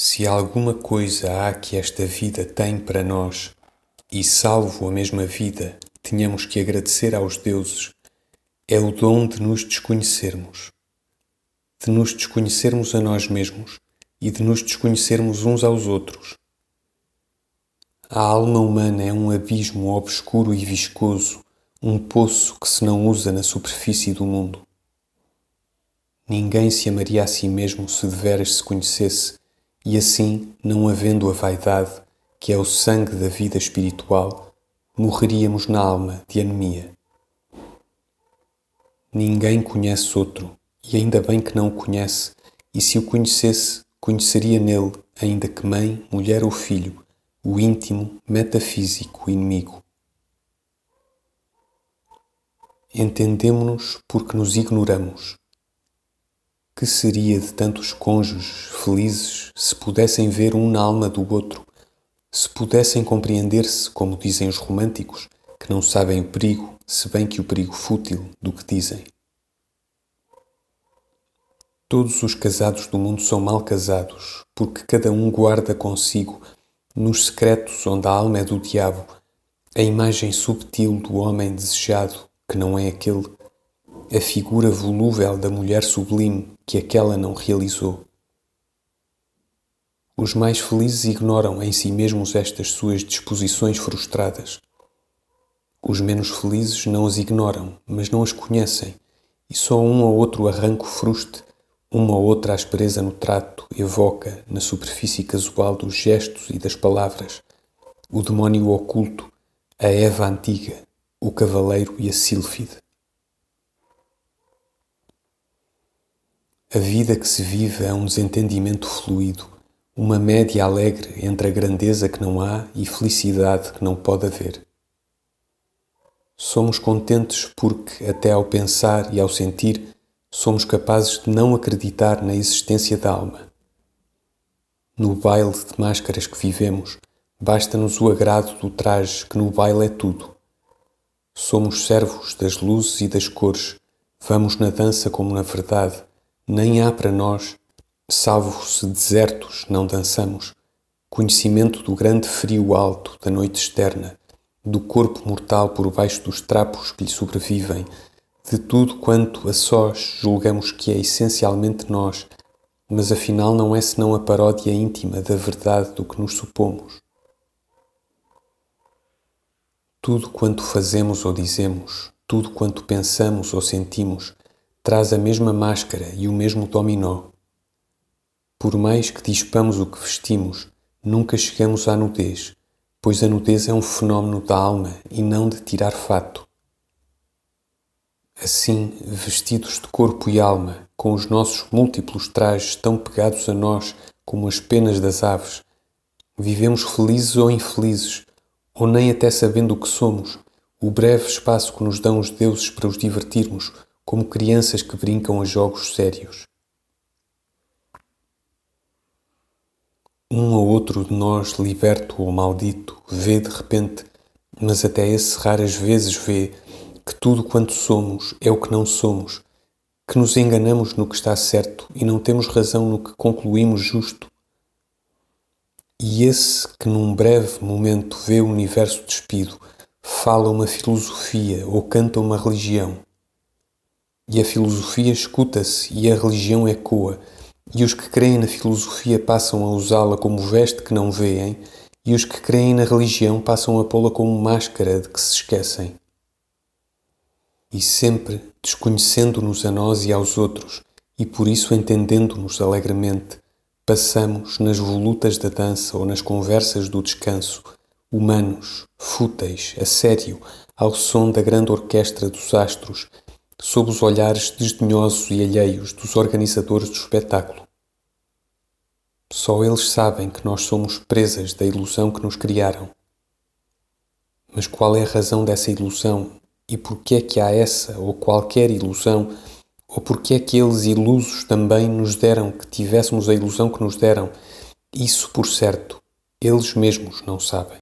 Se alguma coisa há que esta vida tem para nós, e salvo a mesma vida, tenhamos que agradecer aos deuses, é o dom de nos desconhecermos. De nos desconhecermos a nós mesmos e de nos desconhecermos uns aos outros. A alma humana é um abismo obscuro e viscoso, um poço que se não usa na superfície do mundo. Ninguém se amaria a si mesmo se deveras se conhecesse e assim, não havendo a vaidade, que é o sangue da vida espiritual, morreríamos na alma de anemia. Ninguém conhece outro, e ainda bem que não o conhece, e se o conhecesse, conheceria nele, ainda que mãe, mulher ou filho, o íntimo, metafísico inimigo. Entendemo-nos porque nos ignoramos que seria de tantos cônjuges felizes se pudessem ver um na alma do outro, se pudessem compreender-se, como dizem os românticos, que não sabem o perigo, se bem que o perigo fútil do que dizem. Todos os casados do mundo são mal casados, porque cada um guarda consigo, nos secretos onde a alma é do diabo, a imagem subtil do homem desejado, que não é aquele a figura volúvel da mulher sublime que aquela não realizou. Os mais felizes ignoram em si mesmos estas suas disposições frustradas. Os menos felizes não as ignoram, mas não as conhecem, e só um ou outro arranco fruste, uma ou outra aspereza no trato evoca, na superfície casual dos gestos e das palavras, o demónio oculto, a Eva antiga, o cavaleiro e a sílfide. A vida que se vive é um desentendimento fluido, uma média alegre entre a grandeza que não há e felicidade que não pode haver. Somos contentes porque, até ao pensar e ao sentir, somos capazes de não acreditar na existência da alma. No baile de máscaras que vivemos, basta-nos o agrado do traje que no baile é tudo. Somos servos das luzes e das cores, vamos na dança como na verdade nem há para nós, salvo se desertos não dançamos, conhecimento do grande frio alto da noite externa, do corpo mortal por baixo dos trapos que lhe sobrevivem, de tudo quanto a sós julgamos que é essencialmente nós, mas afinal não é senão a paródia íntima da verdade do que nos supomos. Tudo quanto fazemos ou dizemos, tudo quanto pensamos ou sentimos, traz a mesma máscara e o mesmo dominó. Por mais que dispamos o que vestimos, nunca chegamos à nudez, pois a nudez é um fenómeno da alma e não de tirar fato. Assim, vestidos de corpo e alma, com os nossos múltiplos trajes tão pegados a nós como as penas das aves, vivemos felizes ou infelizes, ou nem até sabendo o que somos, o breve espaço que nos dão os deuses para os divertirmos, como crianças que brincam a jogos sérios. Um ou outro de nós, liberto ou maldito, vê de repente, mas até esse raras vezes vê, que tudo quanto somos é o que não somos, que nos enganamos no que está certo e não temos razão no que concluímos justo. E esse que num breve momento vê o universo despido, fala uma filosofia ou canta uma religião, e a filosofia escuta-se e a religião ecoa, e os que creem na filosofia passam a usá-la como veste que não veem, e os que creem na religião passam a pô-la como máscara de que se esquecem. E sempre desconhecendo-nos a nós e aos outros, e por isso entendendo-nos alegremente, passamos nas volutas da dança ou nas conversas do descanso, humanos, fúteis, a sério, ao som da grande orquestra dos astros, sob os olhares desdenhosos e alheios dos organizadores do espetáculo. Só eles sabem que nós somos presas da ilusão que nos criaram. Mas qual é a razão dessa ilusão e por que é que há essa ou qualquer ilusão ou por que é que eles ilusos também nos deram que tivéssemos a ilusão que nos deram? Isso, por certo, eles mesmos não sabem.